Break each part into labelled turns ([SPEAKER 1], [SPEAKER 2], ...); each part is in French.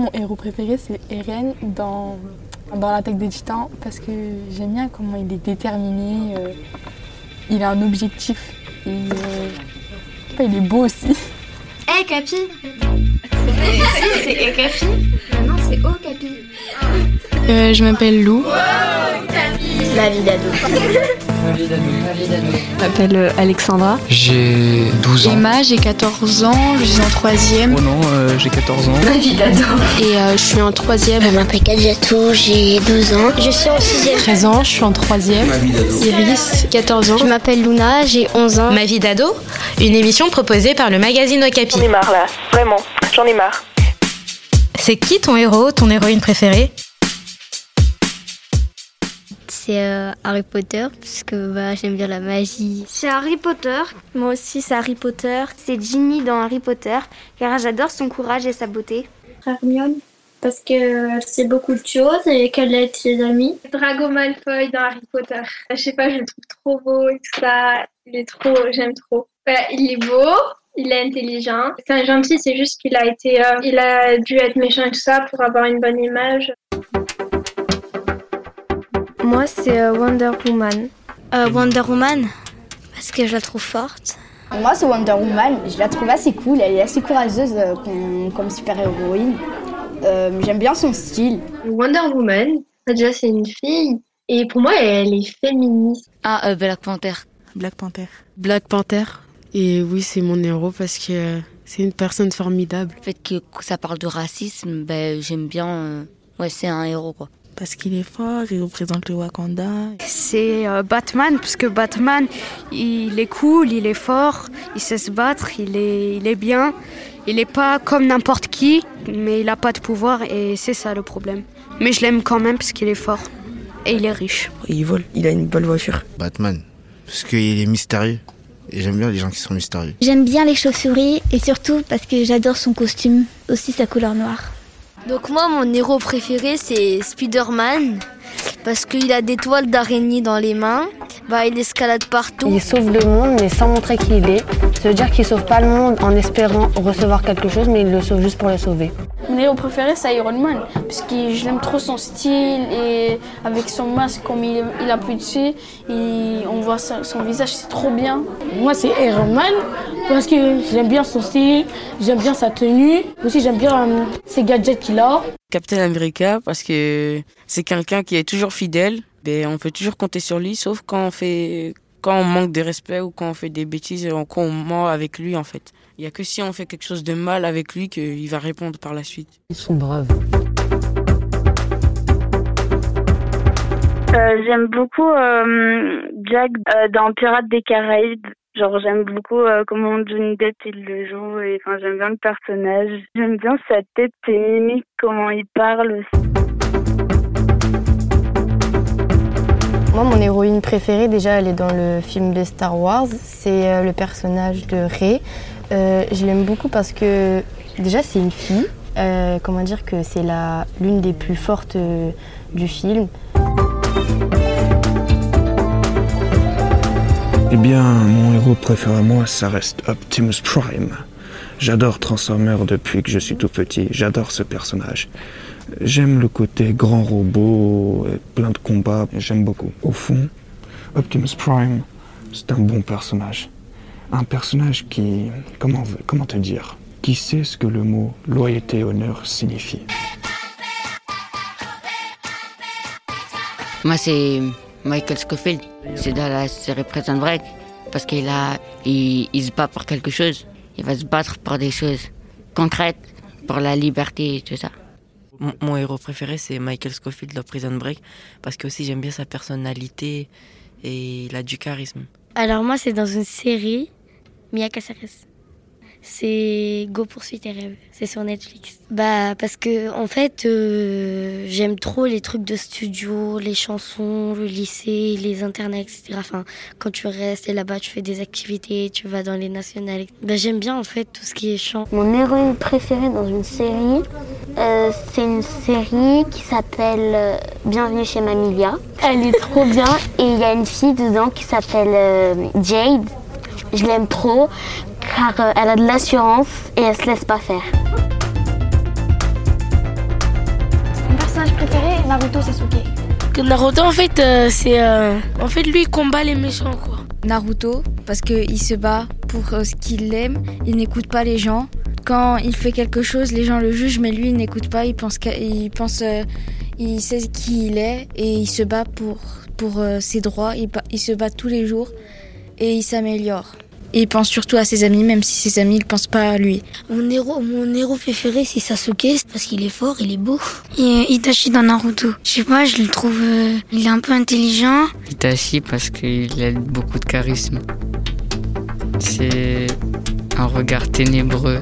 [SPEAKER 1] Mon héros préféré, c'est Eren dans, dans l'attaque des titans parce que j'aime bien comment il est déterminé, euh, il a un objectif et euh, il est beau aussi.
[SPEAKER 2] Hé hey, Capi C'est Hé Capi Non, c'est Oh Capi.
[SPEAKER 3] Euh, je m'appelle Lou.
[SPEAKER 2] La vie d'ado.
[SPEAKER 3] Je m'appelle euh, Alexandra.
[SPEAKER 4] J'ai 12 ans.
[SPEAKER 3] Emma, j'ai 14 ans, je suis en troisième.
[SPEAKER 4] Oh non, euh, j'ai 14 ans.
[SPEAKER 2] La vie d'ado.
[SPEAKER 3] Et euh, je suis en troisième.
[SPEAKER 5] Je m'appelle Kadjatou, j'ai 12 ans. Je suis en sixième.
[SPEAKER 3] 13 ans, je suis en troisième.
[SPEAKER 4] Ma vie d'ado.
[SPEAKER 3] Iris, 14 ans.
[SPEAKER 5] Je m'appelle Luna, j'ai 11 ans.
[SPEAKER 6] Ma vie d'ado, une émission proposée par le magazine Okapi.
[SPEAKER 7] J'en ai marre là, vraiment, j'en ai marre.
[SPEAKER 6] C'est qui ton héros, ton héroïne préférée?
[SPEAKER 5] C'est euh, Harry Potter parce que bah, j'aime bien la magie.
[SPEAKER 8] C'est Harry Potter. Moi aussi, c'est Harry Potter. C'est Ginny dans Harry Potter car j'adore son courage et sa beauté.
[SPEAKER 9] Hermione parce qu'elle sait beaucoup de choses et qu'elle aide ses amis.
[SPEAKER 10] Drago Malfoy dans Harry Potter. Je sais pas, je le trouve trop beau et tout ça. Il est trop, j'aime trop. Bah, il est beau, il est intelligent. C'est un gentil, c'est juste qu'il a été, euh, il a dû être méchant et tout ça pour avoir une bonne image.
[SPEAKER 8] Moi, c'est euh, Wonder Woman.
[SPEAKER 5] Euh, Wonder Woman Parce que je la trouve forte.
[SPEAKER 11] Moi, c'est Wonder Woman. Je la trouve assez cool. Elle est assez courageuse euh, comme, comme super-héroïne. Euh, J'aime bien son style.
[SPEAKER 10] Wonder Woman, déjà, c'est une fille. Et pour moi, elle est féministe.
[SPEAKER 12] Ah, Black Panther.
[SPEAKER 13] Black Panther.
[SPEAKER 3] Black Panther. Et oui, c'est mon héros parce que c'est une personne formidable.
[SPEAKER 12] Le fait que ça parle de racisme, ben, j'aime bien. ouais, c'est un héros, quoi
[SPEAKER 13] parce qu'il est fort, il représente le Wakanda.
[SPEAKER 14] C'est euh, Batman, parce que Batman, il est cool, il est fort, il sait se battre, il est, il est bien. Il n'est pas comme n'importe qui, mais il n'a pas de pouvoir et c'est ça le problème. Mais je l'aime quand même parce qu'il est fort et il est riche.
[SPEAKER 13] Il vole, il a une belle voiture.
[SPEAKER 15] Batman, parce qu'il est mystérieux. Et j'aime bien les gens qui sont mystérieux.
[SPEAKER 16] J'aime bien les chauves-souris et surtout parce que j'adore son costume, aussi sa couleur noire.
[SPEAKER 17] Donc moi, mon héros préféré, c'est Spider-Man. Parce qu'il a des toiles d'araignée dans les mains. Bah, il escalade partout.
[SPEAKER 18] Il sauve le monde, mais sans montrer qui il est. Ça veut dire qu'il sauve pas le monde en espérant recevoir quelque chose, mais il le sauve juste pour le sauver.
[SPEAKER 1] Mon héros préféré, c'est Iron Man, parce que j'aime trop son style et avec son masque, comme il, il a plus dessus, et on voit son, son visage, c'est trop bien.
[SPEAKER 19] Moi, c'est Iron Man, parce que j'aime bien son style, j'aime bien sa tenue, aussi j'aime bien euh, ses gadgets qu'il a.
[SPEAKER 20] Captain America, parce que c'est quelqu'un qui est toujours fidèle, et on peut toujours compter sur lui, sauf quand on fait quand on manque de respect ou quand on fait des bêtises, quand on ment avec lui en fait. Il n'y a que si on fait quelque chose de mal avec lui qu'il va répondre par la suite.
[SPEAKER 3] Ils sont braves.
[SPEAKER 10] Euh, j'aime beaucoup euh, Jack euh, dans Pirates des Caraïbes. Genre j'aime beaucoup euh, comment Johnny Depp il le joue et enfin j'aime bien le personnage. J'aime bien sa tête, ses mimiques, comment il parle aussi.
[SPEAKER 7] Mon héroïne préférée, déjà, elle est dans le film de Star Wars. C'est euh, le personnage de Rey. Euh, je l'aime beaucoup parce que, déjà, c'est une fille. Euh, comment dire que c'est l'une des plus fortes euh, du film.
[SPEAKER 6] Eh bien, mon héros préféré à moi, ça reste Optimus Prime. J'adore Transformers depuis que je suis tout petit. J'adore ce personnage. J'aime le côté grand robot, plein de combats, j'aime beaucoup. Au fond, Optimus Prime, c'est un bon personnage. Un personnage qui, comment, comment te dire, qui sait ce que le mot loyauté et honneur signifie.
[SPEAKER 12] Moi, c'est Michael Scofield. C'est dans la série Prison Break. Parce qu'il a, il, il se bat pour quelque chose. Il va se battre pour des choses concrètes, pour la liberté et tout ça.
[SPEAKER 20] Mon, mon héros préféré, c'est Michael Scofield de Prison Break, parce que aussi j'aime bien sa personnalité et il a du charisme.
[SPEAKER 5] Alors moi, c'est dans une série, Mia Caceres. C'est Go poursuit tes rêves. C'est sur Netflix. Bah parce que en fait, euh, j'aime trop les trucs de studio, les chansons, le lycée, les internets, etc. Enfin, quand tu restes là-bas, tu fais des activités, tu vas dans les nationales. Bah j'aime bien en fait tout ce qui est chant.
[SPEAKER 16] Mon héroïne préférée dans une série, euh, c'est une série qui s'appelle euh, Bienvenue chez Mamilia. Elle est trop bien et il y a une fille dedans qui s'appelle euh, Jade. Je l'aime trop car euh, elle a de l'assurance et elle se laisse pas faire.
[SPEAKER 2] Naruto Sasuke
[SPEAKER 19] Que Naruto, en fait, euh, c'est. euh, en fait, lui, il combat les méchants, quoi.
[SPEAKER 21] Naruto, parce qu'il se bat pour ce qu'il aime, il n'écoute pas les gens. Quand il fait quelque chose, les gens le jugent, mais lui, il n'écoute pas, il pense, il, pense euh, il sait qui il est et il se bat pour, pour euh, ses droits, il, se bat tous les jours et il s'améliore. Et il pense surtout à ses amis, même si ses amis ne pensent pas à lui.
[SPEAKER 2] Mon héros, mon héros préféré, c'est Sasuke, parce qu'il est fort, il est beau. Et Itachi dans Naruto. Je sais pas, je le trouve. euh, il est un peu intelligent.
[SPEAKER 4] Itachi parce qu'il a beaucoup de charisme. C'est un regard ténébreux.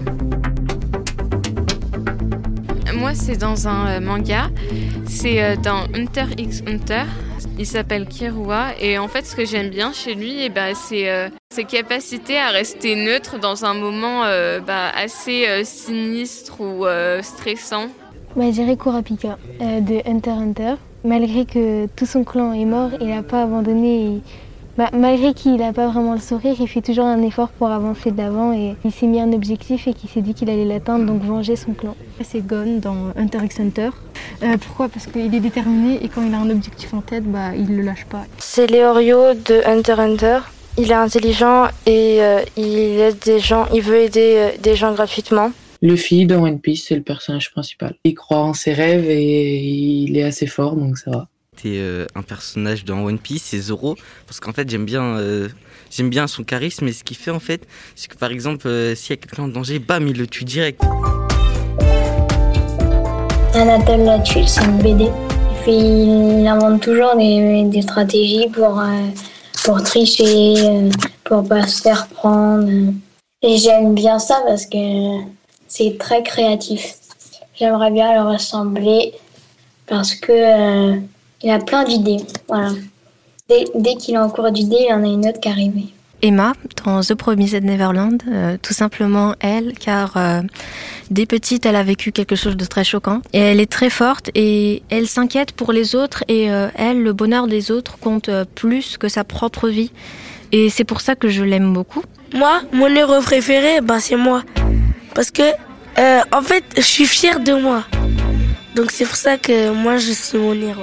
[SPEAKER 22] Moi, c'est dans un euh, manga. C'est euh, dans Hunter x Hunter. Il s'appelle Kirua. Et en fait, ce que j'aime bien chez lui, eh ben, c'est euh, ses capacités à rester neutre dans un moment bah, assez sinistre ou stressant.
[SPEAKER 23] Bah, je dirais Kurapika de Hunter x Hunter. Malgré que tout son clan est mort, il n'a pas abandonné. Bah, malgré qu'il n'a pas vraiment le sourire, il fait toujours un effort pour avancer de l'avant et il s'est mis un objectif et qu'il s'est dit qu'il allait l'atteindre, donc venger son clan.
[SPEAKER 24] C'est Gon dans Hunter x Hunter. Euh, pourquoi? Parce qu'il est déterminé et quand il a un objectif en tête, bah, il ne le lâche pas.
[SPEAKER 25] C'est Leorio de Hunter x Hunter. Il est intelligent et euh, il aide des gens, il veut aider euh, des gens gratuitement.
[SPEAKER 26] Luffy dans One Piece, c'est le personnage principal. Il croit en ses rêves et il est assez fort, donc ça va.
[SPEAKER 27] Euh, un personnage dans One Piece, c'est Zoro, parce qu'en fait j'aime bien, euh, j'aime bien son charisme et ce qu'il fait en fait, c'est que par exemple euh, s'il y a quelqu'un en danger, bam, il le tue direct.
[SPEAKER 9] Anatole là-dessus, c'est une BD. Il invente toujours des, des stratégies pour, pour tricher, pour pas se faire prendre. Et j'aime bien ça parce que c'est très créatif. J'aimerais bien le ressembler parce que il a plein d'idées. Voilà. Dès, dès qu'il est en cours d'idées, il y en a une autre qui arrive.
[SPEAKER 28] Emma dans The Promised Neverland, euh, tout simplement elle, car euh, dès petite elle a vécu quelque chose de très choquant et elle est très forte et elle s'inquiète pour les autres et euh, elle, le bonheur des autres compte euh, plus que sa propre vie et c'est pour ça que je l'aime beaucoup.
[SPEAKER 19] Moi, mon héros préféré, bah, c'est moi. Parce que, euh, en fait, je suis fière de moi. Donc c'est pour ça que moi, je suis mon héros.